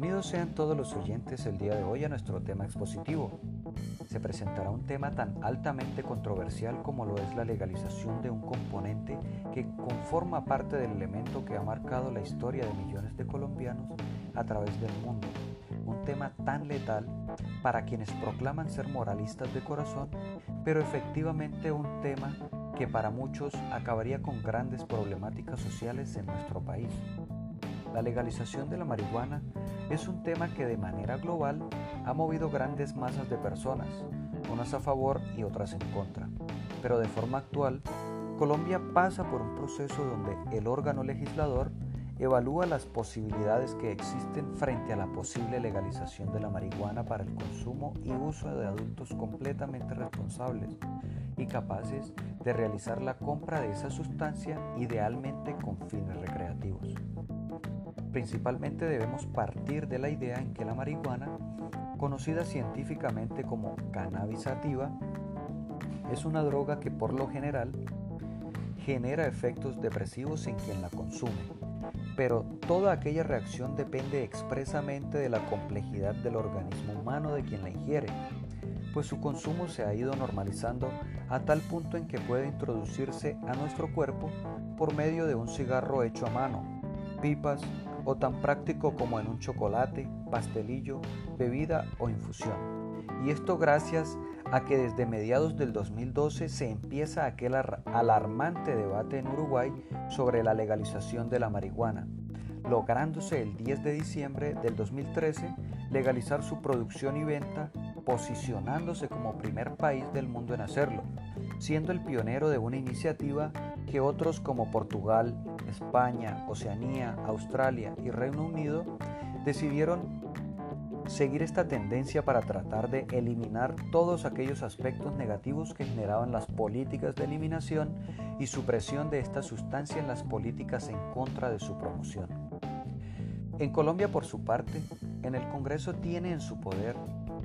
Bienvenidos sean todos los oyentes el día de hoy a nuestro tema expositivo. Se presentará un tema tan altamente controversial como lo es la legalización de un componente que conforma parte del elemento que ha marcado la historia de millones de colombianos a través del mundo. Un tema tan letal para quienes proclaman ser moralistas de corazón, pero efectivamente un tema que para muchos acabaría con grandes problemáticas sociales en nuestro país. La legalización de la marihuana es un tema que de manera global ha movido grandes masas de personas, unas a favor y otras en contra. Pero de forma actual, Colombia pasa por un proceso donde el órgano legislador evalúa las posibilidades que existen frente a la posible legalización de la marihuana para el consumo y uso de adultos completamente responsables y capaces de realizar la compra de esa sustancia idealmente con fines recreativos. Principalmente debemos partir de la idea en que la marihuana, conocida científicamente como cannabis sativa, es una droga que por lo general genera efectos depresivos en quien la consume. Pero toda aquella reacción depende expresamente de la complejidad del organismo humano de quien la ingiere, pues su consumo se ha ido normalizando a tal punto en que puede introducirse a nuestro cuerpo por medio de un cigarro hecho a mano, pipas o tan práctico como en un chocolate, pastelillo, bebida o infusión. Y esto gracias a que desde mediados del 2012 se empieza aquel alarmante debate en Uruguay sobre la legalización de la marihuana, lográndose el 10 de diciembre del 2013 legalizar su producción y venta, posicionándose como primer país del mundo en hacerlo, siendo el pionero de una iniciativa que otros como Portugal, España, Oceanía, Australia y Reino Unido decidieron seguir esta tendencia para tratar de eliminar todos aquellos aspectos negativos que generaban las políticas de eliminación y supresión de esta sustancia en las políticas en contra de su promoción. En Colombia, por su parte, en el Congreso tiene en su poder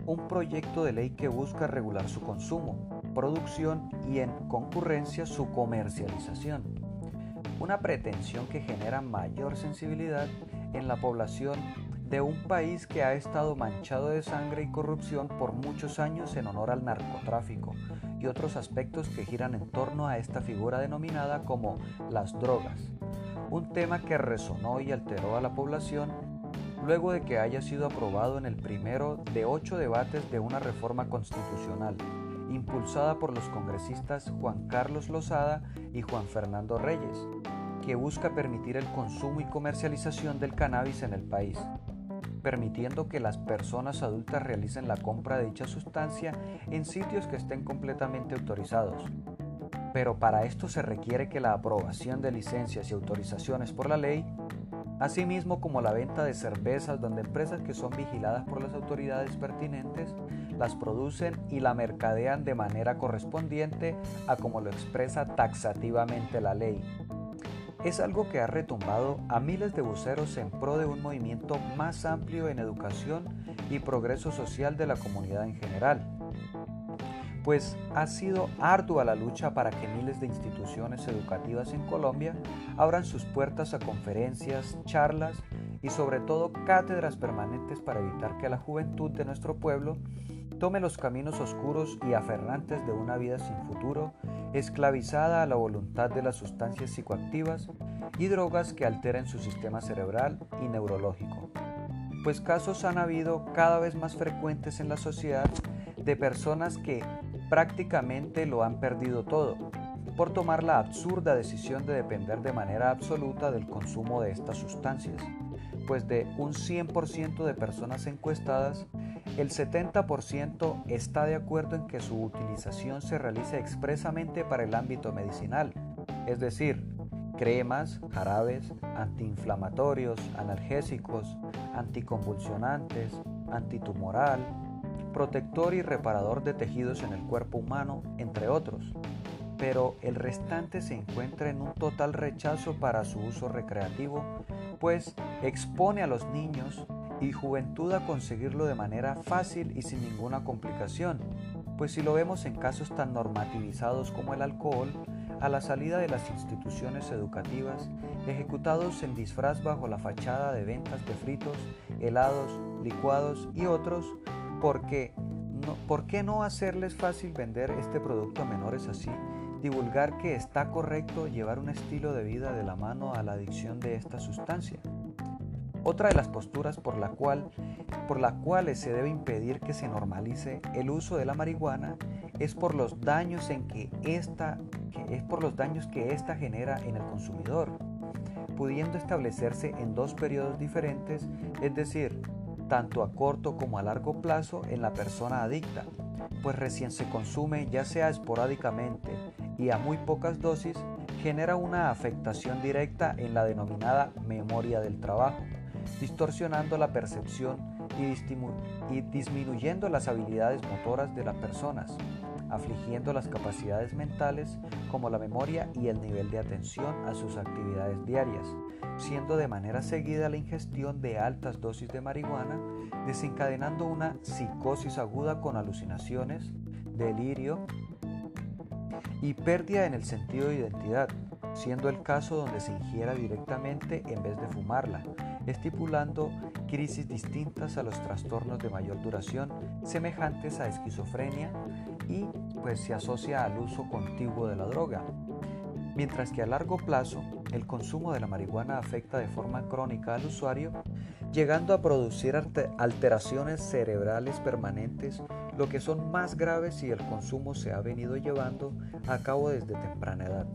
un proyecto de ley que busca regular su consumo, producción y en concurrencia su comercialización. Una pretensión que genera mayor sensibilidad en la población de un país que ha estado manchado de sangre y corrupción por muchos años en honor al narcotráfico y otros aspectos que giran en torno a esta figura denominada como las drogas, un tema que resonó y alteró a la población luego de que haya sido aprobado en el primero de ocho debates de una reforma constitucional impulsada por los congresistas Juan Carlos Lozada y Juan Fernando Reyes, que busca permitir el consumo y comercialización del cannabis en el país permitiendo que las personas adultas realicen la compra de dicha sustancia en sitios que estén completamente autorizados. Pero para esto se requiere que la aprobación de licencias y autorizaciones por la ley, asimismo como la venta de cervezas donde empresas que son vigiladas por las autoridades pertinentes las producen y la mercadean de manera correspondiente a como lo expresa taxativamente la ley es algo que ha retumbado a miles de buceros en pro de un movimiento más amplio en educación y progreso social de la comunidad en general. Pues ha sido ardua la lucha para que miles de instituciones educativas en Colombia abran sus puertas a conferencias, charlas y sobre todo cátedras permanentes para evitar que la juventud de nuestro pueblo tome los caminos oscuros y aferrantes de una vida sin futuro, esclavizada a la voluntad de las sustancias psicoactivas y drogas que alteren su sistema cerebral y neurológico. Pues casos han habido cada vez más frecuentes en la sociedad de personas que prácticamente lo han perdido todo por tomar la absurda decisión de depender de manera absoluta del consumo de estas sustancias, pues de un 100% de personas encuestadas, el 70% está de acuerdo en que su utilización se realice expresamente para el ámbito medicinal, es decir, cremas, jarabes, antiinflamatorios, analgésicos, anticonvulsionantes, antitumoral, protector y reparador de tejidos en el cuerpo humano, entre otros. Pero el restante se encuentra en un total rechazo para su uso recreativo, pues expone a los niños y juventud a conseguirlo de manera fácil y sin ninguna complicación, pues si lo vemos en casos tan normativizados como el alcohol, a la salida de las instituciones educativas, ejecutados en disfraz bajo la fachada de ventas de fritos, helados, licuados y otros, porque no, ¿por qué no hacerles fácil vender este producto a menores así? Divulgar que está correcto llevar un estilo de vida de la mano a la adicción de esta sustancia. Otra de las posturas por la cual por las cuales se debe impedir que se normalice el uso de la marihuana es por los daños en que esta es por los daños que esta genera en el consumidor, pudiendo establecerse en dos periodos diferentes, es decir, tanto a corto como a largo plazo en la persona adicta, pues recién se consume ya sea esporádicamente y a muy pocas dosis, genera una afectación directa en la denominada memoria del trabajo, distorsionando la percepción y, disminuyendo las habilidades motoras de las personas, afligiendo las capacidades mentales como la memoria y el nivel de atención a sus actividades diarias, siendo de manera seguida la ingestión de altas dosis de marihuana, desencadenando una psicosis aguda con alucinaciones, delirio y pérdida en el sentido de identidad, siendo el caso donde se ingiera directamente en vez de fumarla, estipulando crisis distintas a los trastornos de mayor duración semejantes a esquizofrenia y pues se asocia al uso contiguo de la droga. Mientras que a largo plazo el consumo de la marihuana afecta de forma crónica al usuario, llegando a producir alteraciones cerebrales permanentes, lo que son más graves si el consumo se ha venido llevando a cabo desde temprana edad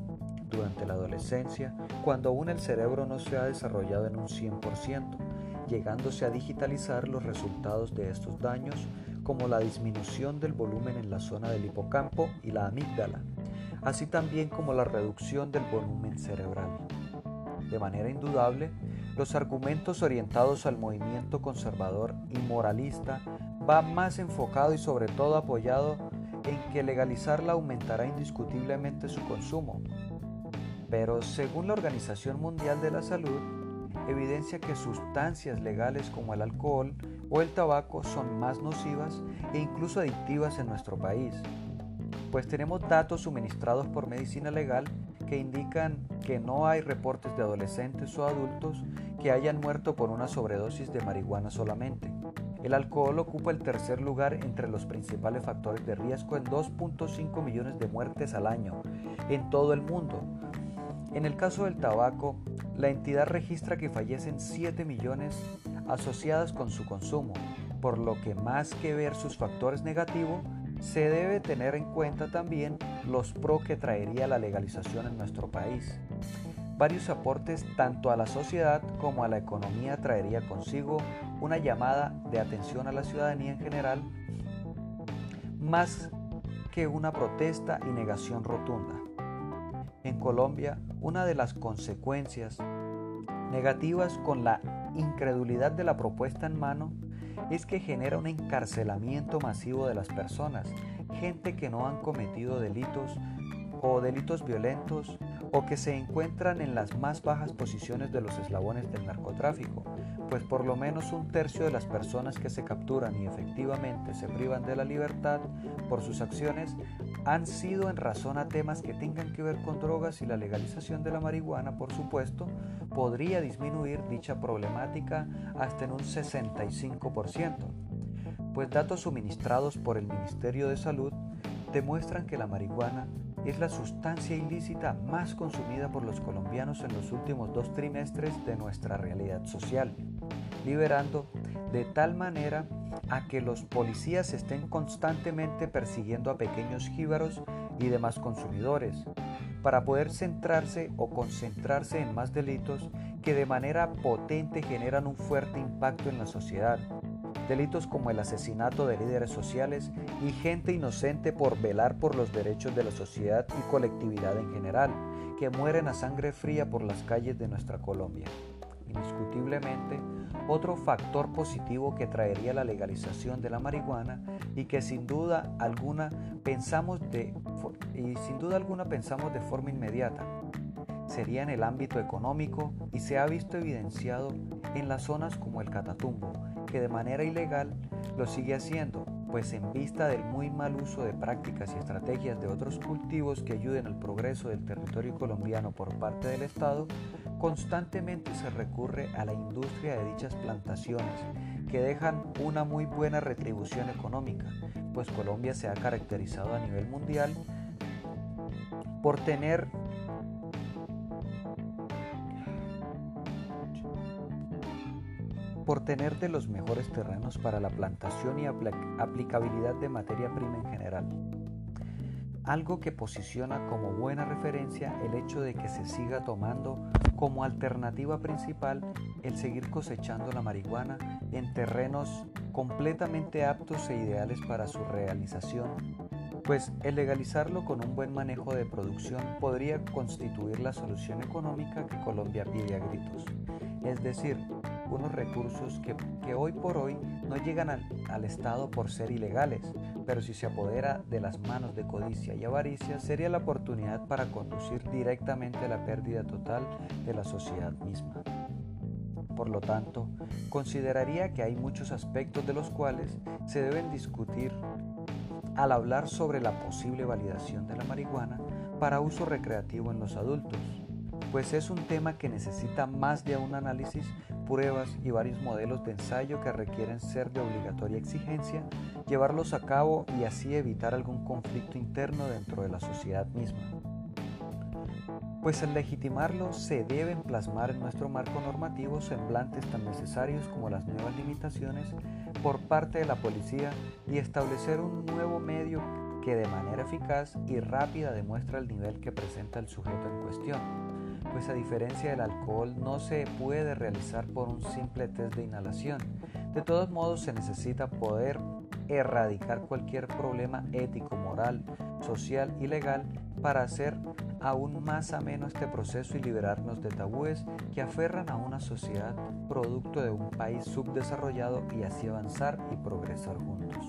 durante la adolescencia, cuando aún el cerebro no se ha desarrollado en un 100%, llegándose a digitalizar los resultados de estos daños como la disminución del volumen en la zona del hipocampo y la amígdala, así también como la reducción del volumen cerebral. De manera indudable, los argumentos orientados al movimiento conservador y moralista va más enfocado y sobre todo apoyado en que legalizarla aumentará indiscutiblemente su consumo, pero según la Organización Mundial de la Salud, evidencia que sustancias legales como el alcohol o el tabaco son más nocivas e incluso adictivas en nuestro país, pues tenemos datos suministrados por medicina legal que indican que no hay reportes de adolescentes o adultos que hayan muerto por una sobredosis de marihuana solamente. El alcohol ocupa el tercer lugar entre los principales factores de riesgo en 2.5 millones de muertes al año en todo el mundo, en el caso del tabaco, la entidad registra que fallecen 7 millones asociadas con su consumo, por lo que más que ver sus factores negativos, se debe tener en cuenta también los pro que traería la legalización en nuestro país. Varios aportes tanto a la sociedad como a la economía traería consigo una llamada de atención a la ciudadanía en general, más que una protesta y negación rotunda. En Colombia, una de las consecuencias negativas con la incredulidad de la propuesta en mano es que genera un encarcelamiento masivo de las personas, gente que no han cometido delitos o delitos violentos o que se encuentran en las más bajas posiciones de los eslabones del narcotráfico, pues por lo menos un tercio de las personas que se capturan y efectivamente se privan de la libertad por sus acciones han sido en razón a temas que tengan que ver con drogas y la legalización de la marihuana, por supuesto, podría disminuir dicha problemática hasta en un 65%, pues datos suministrados por el Ministerio de Salud demuestran que la marihuana es la sustancia ilícita más consumida por los colombianos en los últimos dos trimestres de nuestra realidad social, liberando de tal manera a que los policías estén constantemente persiguiendo a pequeños jíbaros y demás consumidores, para poder centrarse o concentrarse en más delitos que de manera potente generan un fuerte impacto en la sociedad. Delitos como el asesinato de líderes sociales y gente inocente por velar por los derechos de la sociedad y colectividad en general, que mueren a sangre fría por las calles de nuestra Colombia. Indiscutiblemente, otro factor positivo que traería la legalización de la marihuana y que sin duda alguna pensamos de, y sin duda alguna pensamos de forma inmediata. Sería en el ámbito económico y se ha visto evidenciado en las zonas como el Catatumbo, que de manera ilegal lo sigue haciendo, pues en vista del muy mal uso de prácticas y estrategias de otros cultivos que ayuden al progreso del territorio colombiano por parte del Estado, constantemente se recurre a la industria de dichas plantaciones, que dejan una muy buena retribución económica, pues Colombia se ha caracterizado a nivel mundial por tener por tener de los mejores terrenos para la plantación y aplicabilidad de materia prima en general. Algo que posiciona como buena referencia el hecho de que se siga tomando como alternativa principal el seguir cosechando la marihuana en terrenos completamente aptos e ideales para su realización, pues el legalizarlo con un buen manejo de producción podría constituir la solución económica que Colombia pide a gritos. Es decir, unos recursos que, hoy por hoy no llegan al, al, Estado por ser ilegales, pero si se apodera de las manos de codicia y avaricia, sería la oportunidad para conducir directamente a la pérdida total de la sociedad misma. Por lo tanto, consideraría que hay muchos aspectos de los cuales se deben discutir al hablar sobre la posible validación de la marihuana para uso recreativo en los adultos, pues es un tema que necesita más de un análisis pruebas y varios modelos de ensayo que requieren ser de obligatoria exigencia, llevarlos a cabo y así evitar algún conflicto interno dentro de la sociedad misma. Pues al legitimarlo se deben plasmar en nuestro marco normativo semblantes tan necesarios como las nuevas limitaciones por parte de la policía y establecer un nuevo medio que de manera eficaz y rápida demuestra el nivel que presenta el sujeto en cuestión pues a diferencia del alcohol no se puede realizar por un simple test de inhalación. De todos modos se necesita poder erradicar cualquier problema ético, moral, social y legal para hacer aún más ameno este proceso y liberarnos de tabúes que aferran a una sociedad producto de un país subdesarrollado y así avanzar y progresar juntos.